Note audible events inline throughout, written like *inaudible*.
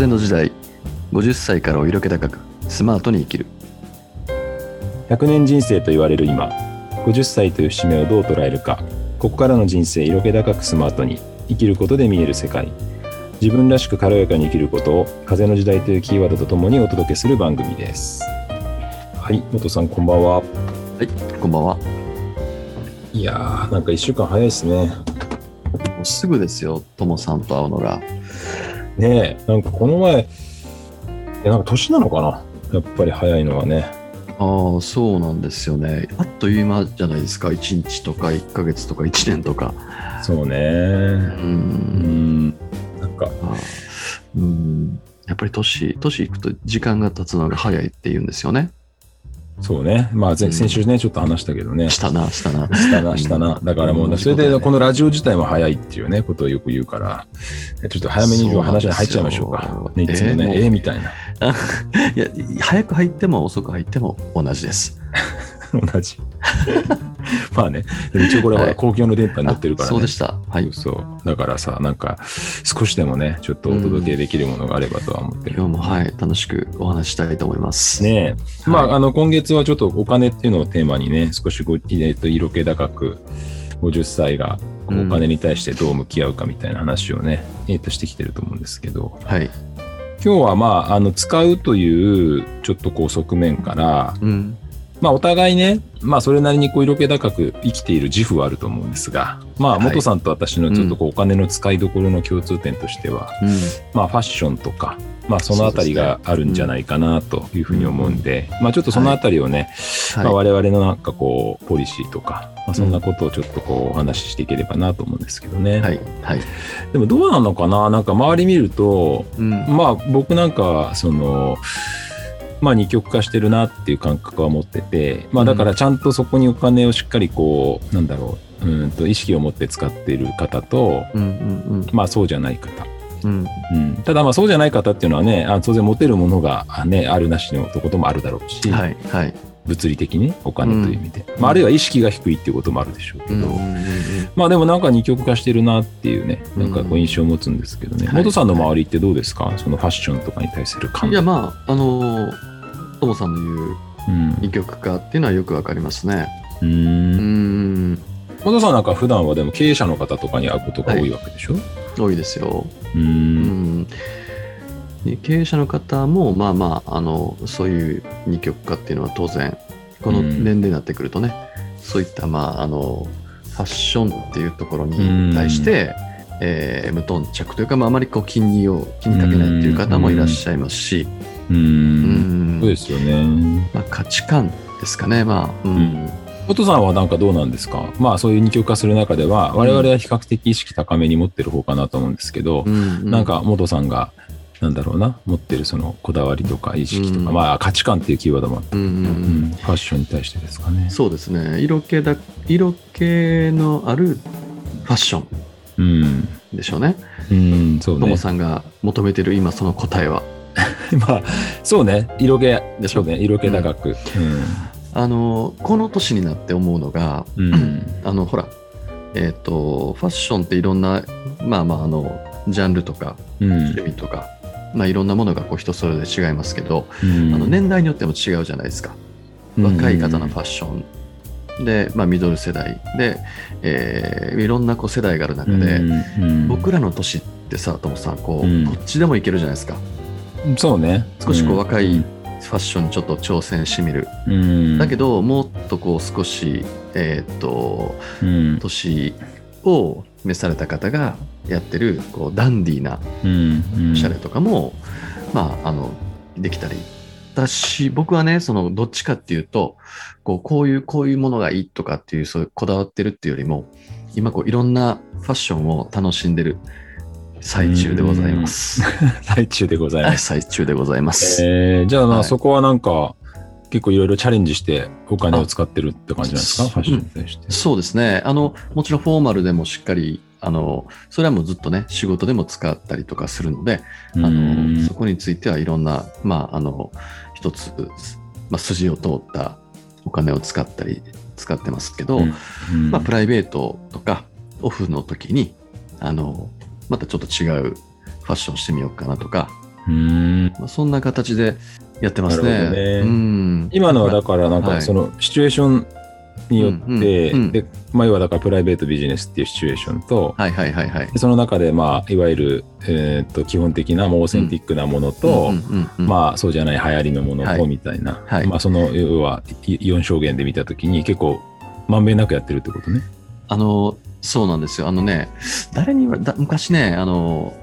風の時代50歳からお色気高くスマートに生きる。100年人生と言われる今50歳という節目をどう捉えるかここからの人生色気高くスマートに生きることで見える世界。自分らしく軽やかに生きることを風の時代というキーワードとともにお届けする番組です。はい元さんこんばんは。はいこんばんは。もいやーなんか1週間早いですね。うすぐですよともさんと会うのがねえなんかこの前えなんか年なのかな？やっぱり早いのはね。ああそうなんですよね。あっという間じゃないですか。1日とか1ヶ月とか1年とか。そうね。ううん。んなんか。あうん。やっぱり年年いくと時間が経つのが早いって言うんですよねそうね。まあ先週ねちょっと話したけどね。したなしたな。したな、したな。だからもうそれでこのラジオ自体も早いっていうね、ことをよく言うから、ちょっと早めに話に入っちゃいましょうか。ね、いつもね、ええーみたいな。*laughs* いや早く入っても遅く入っても同じです。*laughs* 同じ。まあね、一応これははい。公共の電波に乗ってるからね。あそうでした。はい。そう。だからさ、なんか、少しでもね、ちょっとお届けできるものがあればとは思ってる。今日もはい楽しくお話ししたいと思います。ねえ。まあ、はい。あの、今月はちょっとお金っていうのをテーマにね、少しご、えっと、色気高く、50歳がお金に対してどう向き合うかみたいな話をね、えっと、してきてると思うんですけど、はい。今日はまあ、あの、使うという、ちょっとこう側面から、うんまあ、お互いね、まあ、それなりにこう、色気高く生きている自負はあると思うんですが、まあ、はい。元さんと私のちょっとこう、お金の使いどころの共通点としては、うん。まあ、ファッションとか、まあ、そのあたりがあるんじゃないかなというふうに思うんで、まあ、ちょっとそのあたりをね、まあ、は我々のなんかこう、ポリシーとか、まあ、そんなことをちょっとこう、お話ししていければなと思うんですけどね。いはい。はい。でもどうなのかな？なんか周り見ると、うん。まあ僕なんかはそのまあ二極化してるなっていう感覚は持っててまあだからちゃんとそこにお金をしっかりこうなんだろううんと意識を持って使っている方とうんうんまあそうじゃない方、うん。うん、ただまあそうじゃない方っていうのはねあ当然持てるものがあねあるなしのとこともあるだろうし、うんはいはい。物理的にねお金という意味で、まあ、あるいは意識が低いっていうこともあるでしょうけど、うんうんうんまあでもなんか二極化してるなっていうねなんかこう印象を持つんですけどね、はい。元さんの周りってどうですか？そのファッションとかに対する感いやまああのともさんの言ううん二極化っていうのはよくわかりますね。ううん。ん元さんなんか普段はでも経営者の方とかに会うことが多いわけでしょ、多いですよ。ううん。ん経営者の方もまあまああのそういう二極化っていうのは当然この年齢になってくるとね、そういったまああのファッションっていうところに対して、えー無頓着というか、まあ、あまりこう気にを気にかけないっていう方もいらっしゃいますし、うん。うん。そうですよね。まあ、価値観ですかね。まあ、うん。元さんはなんかどうなんですか？まあそういう二極化する中では我々は比較的意識高めに持ってる方かなと思うんですけど、うんなんか元さんがなんだろうな？持ってるそのこだわりとか意識とか、うん。まあ価値観っていうキーワードもあって、うんうん。うん。うんファッションに対してですかね。そうですね。色気だ色気のあるファッション。うん、でしょうね。うん、そうね。ともさんが求めてる今その答えは *laughs* まあそうね。色気でしょそうね。色気高く。あのこの年になって思うのがうん。う *clears throat* んあのほらえっ、とファッションっていろんなまあまああのジャンルとかうん。趣味とか、まあいろんなものがこう人それぞれ違いますけど、うん。あの年代によっても違うじゃないですか。若い方のファッション。で、まあ、ミドル世代。で、えーいろんなこう世代がある中で、うん。僕らの年ってさともさんこう、うん。どっちでもいけるじゃないですかそうね。少しこう若いうんファッションにちょっと挑戦してみる、うん。だけどもっとこう少しえーっとうん。年を召された方がやってるこうダンディーなうん。うん。おしゃれとかも、まああのできたり私僕はねそのどっちかっていうとこうこういうこういうものがいいとかっていうそういうこだわってるっていうよりも今こういろんなファッションを楽しんでる最中でございます。*laughs* 最中でございはいます。最中でございます。えーじゃあまあはいそこはなんか結構いろいろチャレンジしてお金を使ってるって感じなんですか？あファッションに対して。そうですね。あの、もちろんフォーマルでもしっかり、あの、それはもうずっとね、仕事でも使ったりとかするので、あうんの、そこについてはいろんな、まあ、あの、一つ、まあ、筋を通ったお金を使ったり、使ってますけど、うんまあ、プライベートとか、オフの時に、あの、またちょっと違うファッションしてみようかなとか、うん。まあ、そんな形でやってますね。ね。うん、今のはだからなんはい。かそのシチュエーションによって、うんうんうんで、まあ、要はだからプライベートビジネスっていうシチュエーションと、はいはいはいはい。でその中でまあいわゆる、えー、と基本的なもうオーセンティックなものと、まあそうじゃない流行りのものはい。とみたいな、はい。まあその要は4証言で見たときに結構まんべんなくやってるってことね。あの、そうなんですよ。あのね、誰に言われだ昔ね、あの、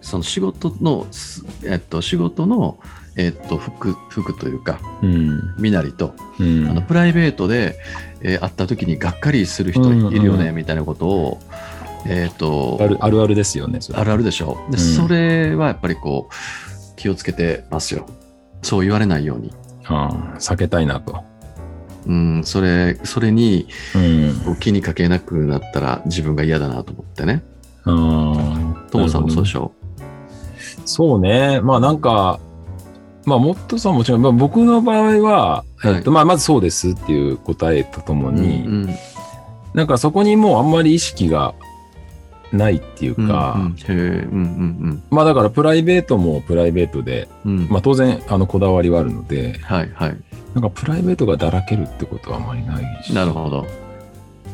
その仕事の、すえっと、仕事の、えっと、服、服というか、うん。身なりと、うん。あのプライベートで、えー会った時にがっかりする人いるよね、うんみたいなことを、えっと、あるあるあるですよね。あるあるでしょ。で、うんそれはやっぱりこう、気をつけてますよ。そう言われないように。ああ避けたいなと。うん、それ、それにうん。気にかけなくなったら自分が嫌だなと思ってね。ああともさんもそうでしょ？ょ。そうね。まあなんか、まあ、モットさんもちろん、まあ、僕の場合は、はいえっと、まあ、まずそうですっていう答えとともに、うんなんかそこにもうあんまり意識がないっていううんか、まあだからプライベートもプライベートで、うんうん。まあ当然あのこだわりはあるので、はいはい。なんかプライベートがだらけるってことはあまりないし。なるほど。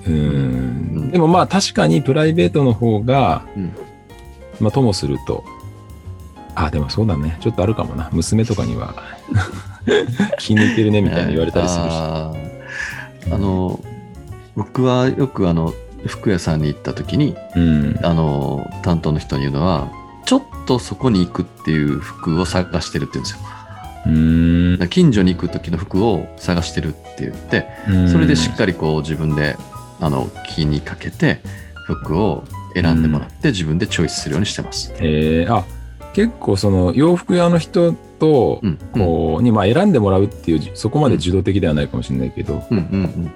ううんん。でもまあ確かにプライベートの方が、うんまあともすると、あ、でもそうだね。ちょっとあるかもな。娘とかには *laughs* 気に入ってるねみたいに言われたりするし。*laughs* あーあの、僕はよくあの、服屋さんに行った時に、うん。あの、担当の人に言うのは、ちょっとそこに行くっていう服を探してるって言うんですよ。うん近所に行く時の服を探してるって言って、それでしっかりこう自分であの気にかけて服を選んでもらって自分でチョイスするようにしてます。えーあ結構その洋服屋の人とうん、こうにまあ選んでもらうっていうそこまで受動的ではないかもしれないけど、うんうんうん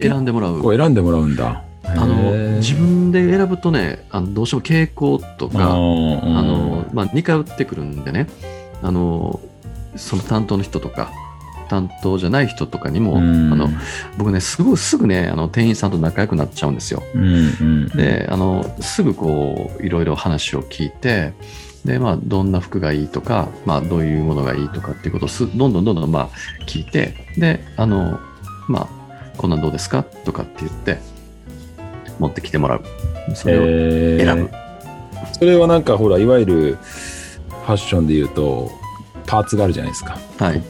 選んでもらう。こう選んでもらうんだ。あの自分で選ぶとねあのどうしても傾向とかああの、まあ、2回売ってくるんでねあのその担当の人とか担当じゃない人とかにも、あの僕ねすぐすぐねあの店員さんと仲良くなっちゃうんですよ。うんうん、であのすぐこういろいろ話を聞いてで、まあ、どんな服がいいとか、まあ、どういうものがいいとかっていうことをすどんどんどんどん、まあ、聞いてであのまあこんなんどうですか？とかって言って持ってきてもらう。それをえー。選ぶ、それはなんかほらいわゆるファッションで言うとパーツがあるじゃないですか。はい。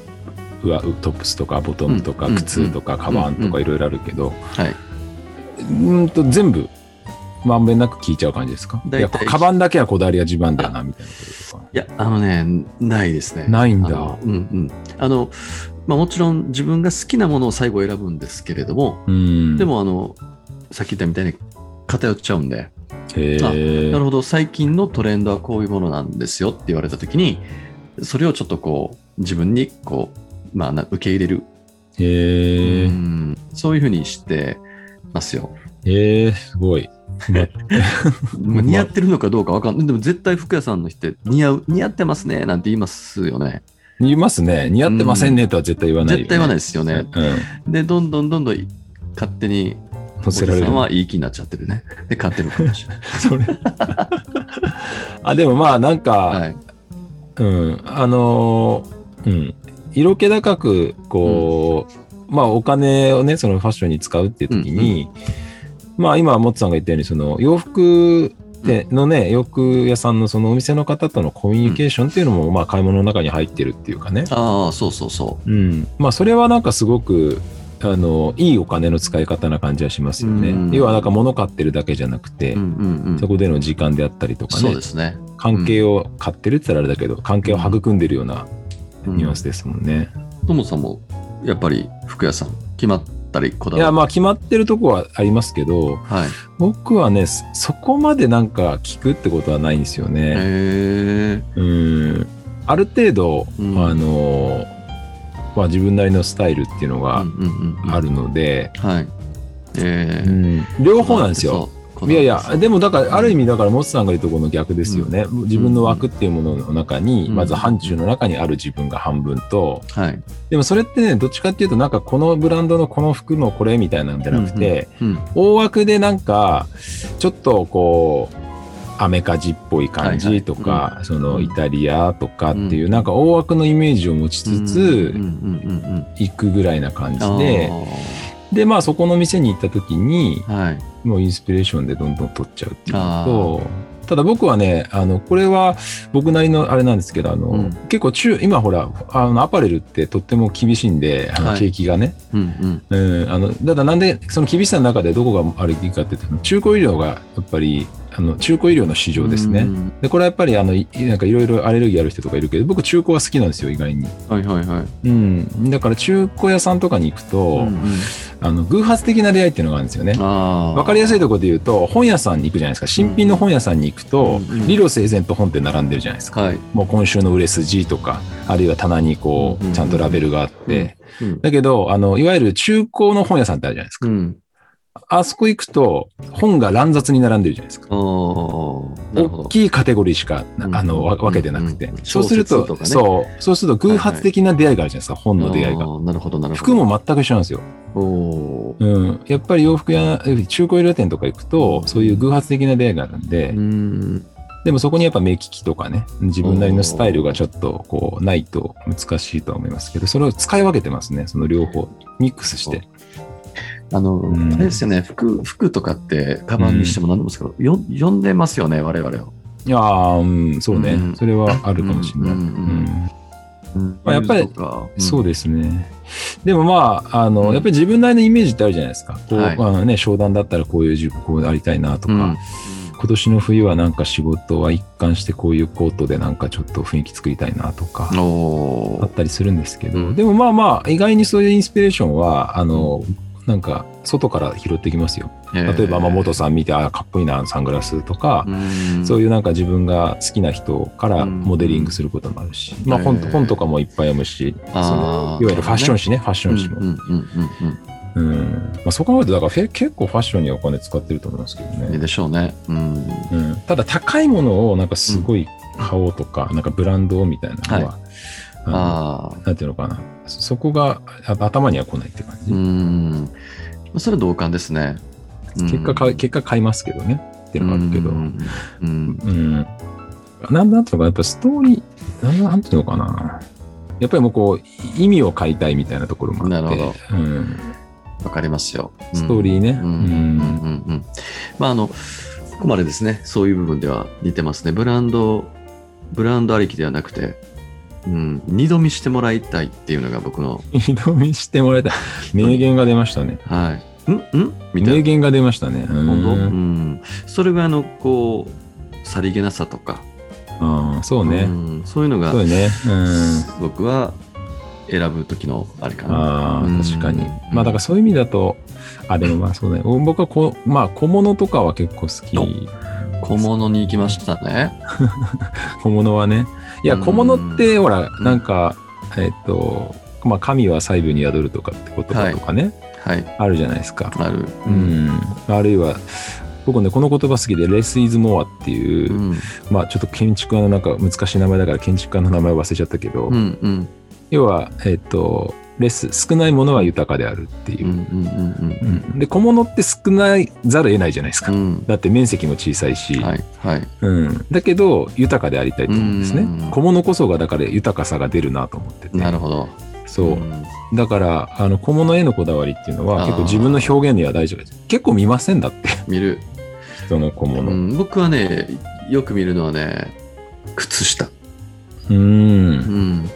上トップスとかボトムとかうん靴とかカバンとかいろいろあるけど、はい。うんと全部まんべんなく聞いちゃう感じですか？いやカバンだけはこだわりが自慢だよなみたいなこととか？いやあのねないですね。ないんだ。うんうん。あのまあ、もちろん自分が好きなものを最後選ぶんですけれども、うん。でもあのさっき言ったみたいに偏っちゃうんで、へーなるほど、最近のトレンドはこういうものなんですよって言われたときに、それをちょっとこう、自分にこう、まあ、な受け入れる、へえうんそういうふうにしてますよ。えー、すごい。*laughs* 似合ってるのかどうかわかんない。でも絶対服屋さんの人って似合う、似合ってますねなんて言いますよね。言いますね。似合ってませんねとは絶対言わないよ、ね絶対言わないですよね。うん。で、どんどんどんどん勝手に、乗せられるおじさん。はいい気になっちゃってるね。で、買ってるかもしれない。*laughs* それ。あ、でもまあなんか、はい。うん、あのーうん、色気高く、こう、まあお金をね、そのファッションに使うっていう時に、まあ今、モッツさんが言ったように、その洋服でのね、洋服屋さんのそのお店の方とのコミュニケーションっていうのも、まあ買い物の中に入ってるっていうかね。ああ、そうそうそうん。まあそれはなんかすごく、あの、いいお金の使い方な感じはしますよね。うん要はなんか物買ってるだけじゃなくて、う。うんうんうん。そこでの時間であったりとかねそうで、すね。関係を買ってるって言ったらあれだけど、関係を育んでるようなうんニュアンスですもんね。ともさんもやっぱり服屋さん決まったりこだいや、わまあ決まってるとこはありますけど、はい。僕はね、そそこまでなんか聞くってことはないんですよへね。え。うん。ある程度、うんあの、まあ自分なりのスタイルっていうのうんが。あるので、はい。えうえ。ん両方なんですよ。いやいや、でもだから、ある意味だから、モスさんが言うところの逆ですよね。自分の枠っていうものの中に、うんまず範疇の中にある自分が半分と、はい。でもそれってね、どっちかっていうと、なんかこのブランドのこの服のこれみたいなんじゃなくて、うん。大枠でなんか、ちょっとこう、アメカジっぽい感じとか、はい。はいそのイタリアとかっていう、うん。なんか大枠のイメージを持ちつつ、行くぐらいな感じあで、で、まあそこの店に行った時に、ーはい。もうインスピレーションでどんどん取っちゃうっていうのと、ただ僕はね、あの、これは僕なりのあれなんですけど、あの、うん。結構中、今ほら、あの、アパレルってとっても厳しいんで、あのはい。景気がね。うんうん。うん、あの、ただなんで、その厳しさの中でどこがあるべきかっていうと、中古医療がやっぱり、あの、中古医療の市場ですね。うんで、これはやっぱり、あの、いなんかいろいろアレルギーある人とかいるけど、僕中古は好きなんですよ、意外に。はいはいはい。うん。だから中古屋さんとかに行くと、うんうんあの、偶発的な出会いっていうのがあるんですよね。あわかりやすいとところで言うと、本屋さんに行くじゃないですか。新品の本屋さんに行くと、うんうん理路整然と本って並んでるじゃないですか。はい。もう今週の売れ筋とか、あるいは棚にこう、ちゃんとラベルがあって。うんだけど、あの、いわゆる中古の本屋さんってあるじゃないですか。うん。あそこ行くと、本が乱雑に並んでるじゃないですか。大きいカテゴリーしか、うんあの、わ分けてなくて。そうすると、そう、そうすると偶発的な出会いがあるじゃないですか、本の出会いが。なるほどなるほど。服も全く一緒なんですよ。おーうん。やっぱり洋服や中古衣料店とか行くと、そういう偶発的な出会いがあるんで、うん。でもそこにやっぱ目利きとかね、自分なりのスタイルがちょっとこうないと難しいとは思いますけど、それを使い分けてますね、その両方、ミックスして。あの、ん。あれですよね、服、服とかって、カバンにしても何でもですけど、よ読んでますよね、我々を。いやー、うん、そうね、うん。それはあるかもしれない。やっぱりそうですね。でもまあ、あの、うん。やっぱり自分なりのイメージってあるじゃないですか。こう、はい。まあね、商談だったらこういうこうありたいなとか、うん。今年の冬はなんか仕事は一貫してこういうコートでなんかちょっと雰囲気作りたいなとか、あったりするんですけど、うん。でもまあまあ、意外にそういうインスピレーションは、あの、なんか、外から拾ってきますよ。例えば、まあ、元さん見て、ああ、かっこいいな、サングラスとか、うんそういうなんか自分が好きな人からモデリングすることもあるし、まあ本本とかもいっぱい読むし、そのいわゆるファッション誌ね、ファッション誌も。うんうんうんうんまあ、そう考えると、だから結構ファッションにはお金使ってると思いますけどうんうん。ね。でしょうね。うん。うん、ただ高いものをなんかすごい買おうとか、なんかブランドみたいなのは、あのああ。なんていうのかな、そこがあ頭には来ないって感じ。うん。それは同感ですね。うん結果結果買いますけどね。っていうのがあるけど。ううん。ん。なんなんていうのかな、やっぱストーリー、なんていうのかな。やっぱりもうこう、意味を買いたいみたいなところもあって。なるほうん。わかりますよ。ストーリーね。うん。うん。うん。うん。まあ、あの、ここまでですね、そういう部分では似てますね。ブランド、ブランドありきではなくて、うん、二度見してもらいたいっていうのが僕の、二度見してもらいたい。名言が出ましたね。はい。ん？ん？みたいな。名言が出ましたね。うん本当？うん。それがあの、こう、さりげなさとか、ああ、そうね。うんそういうのがそうね。うん。僕は選ぶ時のあれかな。あ確かに。まあだからそういう意味だと、あ、でもまあそうだね。僕はこう、まあ小物とかは結構好き。小物に行きましたね。*laughs* 小物はね。いや、うん小物って、ほら、うんなんか、えっと、まあ神は細部に宿るとかってこととかね、はい。あるじゃないですか。ある。う。ん。あるいは、僕ね、この言葉好きで、レス・イズ・モアっていう、うん。まあちょっと建築家のなんか難しい名前だから建築家の名前忘れちゃったけど、うん。うん。要は、えっと、レス、少ないものは豊かであるっていうう。ん。うん。うんで、小物って少ないざるを得ないじゃないですか。うん。うん。だって面積も小さいし、はい。はい。うん、だけど豊かでありたいと思うんですねうん。小物こそがだから豊かさが出るなと思ってて。なるほど。そう。んだから、あの小物へのこだわりっていうのは結構自分の表現には大丈夫です。結構見ませんだって、見る。人の小う物。うん。ん僕はね、よく見るのはね、靴下。んうん。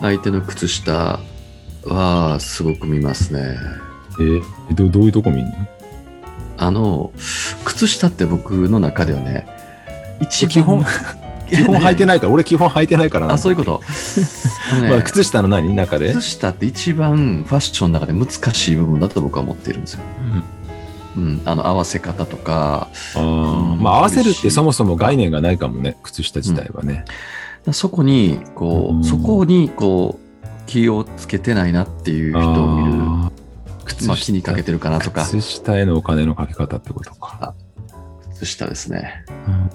相手の靴下はすごく見ますね。えどどういうとこ見んの？あの、靴下って僕の中ではね、一番基本、基本履いてないから、*laughs* 俺基本履いてないからな。あ、そういうこと。ね *laughs* まあ、靴下の何？中で、靴下って一番ファッションの中で難しい部分だと僕は思っているんですよ。うんうん。あの、合わせ方とか、あーうんまあ合わせるってそもそも概念がないかもね、靴下自体はね。そこに、こう、うんそこに、こう、気をつけてないなっていう人を見る。あまあ、気にかけてるかなとか、靴下へのお金のかけ方ってことか。靴下ですね。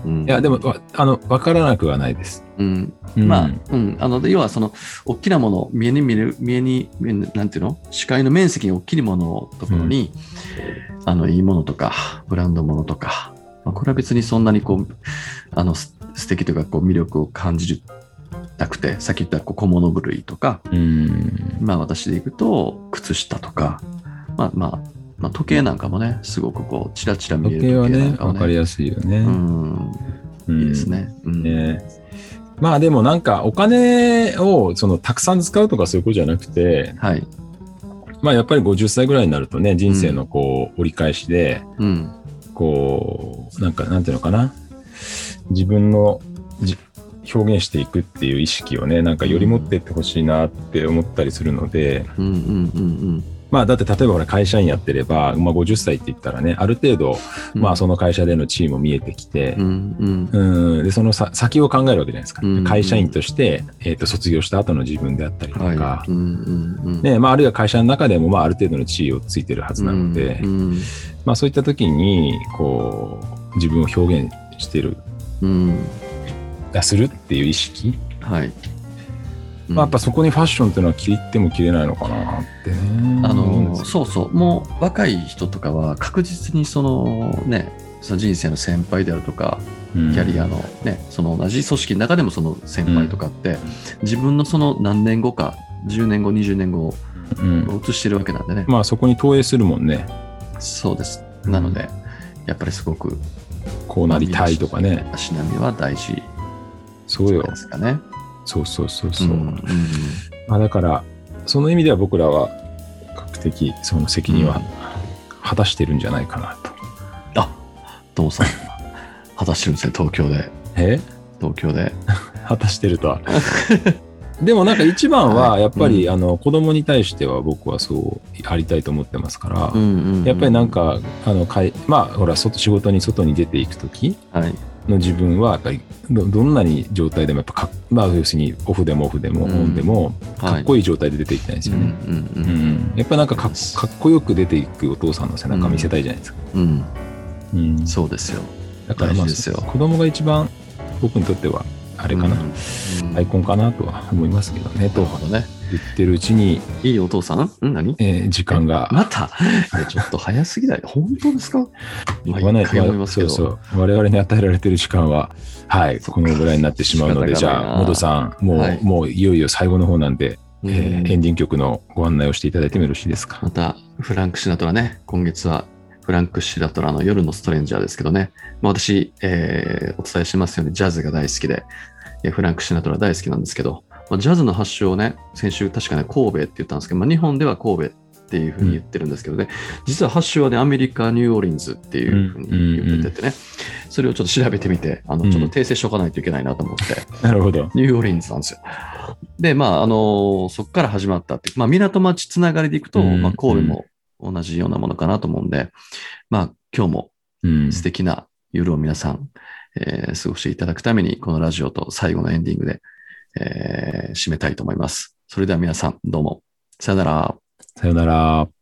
うんうんいや、でも、わあの、わからなくはないです。うん。うんまあ、うん。あの、要はその、大きなもの、見えに見える、見えに、なんていうの？視界の面積に大きいもののところに、あの、いいものとか、ブランドものとか、まあ、これは別にそんなにこう、あの、す素敵というか、こう、魅力を感じなくて、さっき言った小物部類とか、うん。まあ私でいくと、靴下とか、まあまあ、まあ、時計なんかもね、すごくこう、チラチラ見える時計はね、なんかもわかりやすいよね。うん、うんいいです。ね。うんねまあでもなんかお金をそのたくさん使うとかそういうことじゃなくて、はい。まあやっぱり50歳ぐらいになるとね、人生のこう折り返しで、うん。こう、なんかなんていうのかな、自分のじ表現していくっていう意識をね、なんかより持っていってほしいなって思ったりするので、うんうんうんまあだって例えばほら会社員やってれば、まあ50歳って言ったらね、ある程度、うん。まあその会社での地位も見えてきてう、んうん。うん、でそのさ先を考えるわけじゃないですか、うん会社員として、えー、と卒業した後の自分であったりとか、はい。うんうんうん。ねまあ、あるいは会社の中でも、まあ、ある程度の地位をついてるはずなので、うんまあ、そういった時にこう自分を表現してるうん。出するっていう意識、はい。まあ、やっぱそこにファッションっていうのは切っても切れないのかなってね。あのそうそう、もう若い人とかは確実にそのね、その人生の先輩であるとか、うんキャリアのね、その同じ組織の中でもその先輩とかって、自分のその何年後か、10年後、20年後うんを映してるわけなんでね、まあそこに投影するもんね。そうです。なので、やっぱりすごくこうなりたいとかね。足並みは大事そうよで。すかね。そうそうそうそう。んんまあだから、その意味では僕らは、比較的その責任は果たしてるんじゃないかなと。あトモさん、果たしてるんですね、東京で。え？東京で。*laughs* 果たしてるとは。でもなんか一番ははいやっぱり、うあの子供に対しては僕はそうありたいと思ってますから、うんうんうんやっぱりなん、かあのかいまあほら外仕事に外に出ていく時はい。の自分はやっぱりどどんなに状態でもやっぱかまあ要するにオフでもオフでもオうん。ンでもかはい。っこいい状態で出ていきたいんですよね。やっぱりなんかかっこよく出ていくお父さんの背中見せたいじゃないですか。うん、うん。そうですよ。だからまあですよ。子供が一番僕にとってはあれかな、うん。アイコンかなとは思いますけどねとなるほどね。言ってるうちに、いいお父さん？ん？何？えー時間が。また？ちょっと早すぎない。本当ですか？言わない毎回思いますけど。そうそう。我々に与えられてる時間ははいこのぐらいになってしまうのでじゃあモドさんもう、はい。もういよいよ最後の方なんで、うん。えーエンディング曲のご案内をしていただいてもよろしいですか？また、フランク・シナトラね、今月はフランク・シナトラの夜のストレンジャーですけどね、まあ、私、えーお伝えしますようにジャズが大好きで、えーフランク・シナトラ大好きなんですけど、まあ、ジャズの発祥をね、先週確かね、神戸って言ったんですけど、まあ、日本では神戸っていうふうに言ってるんですけどね、実は発祥はね、アメリカ・ニューオーリンズっていうふうに言っててね、それをちょっと調べてみて、あのちょっと訂正しておかないといけないなと思って、なるほど。ニューオーリンズなんですよ。で、まあ、あのそこから始まったってまあ、港町つながりでいくと、うん。まあ、神戸も同じようなものかなと思うんで、まあ、今日もうん。素敵な夜を皆さん、えー過ごしていただくために、このラジオと最後のエンディングで、えー締めたいと思います。それでは皆さん、どうも。さよなら。さよなら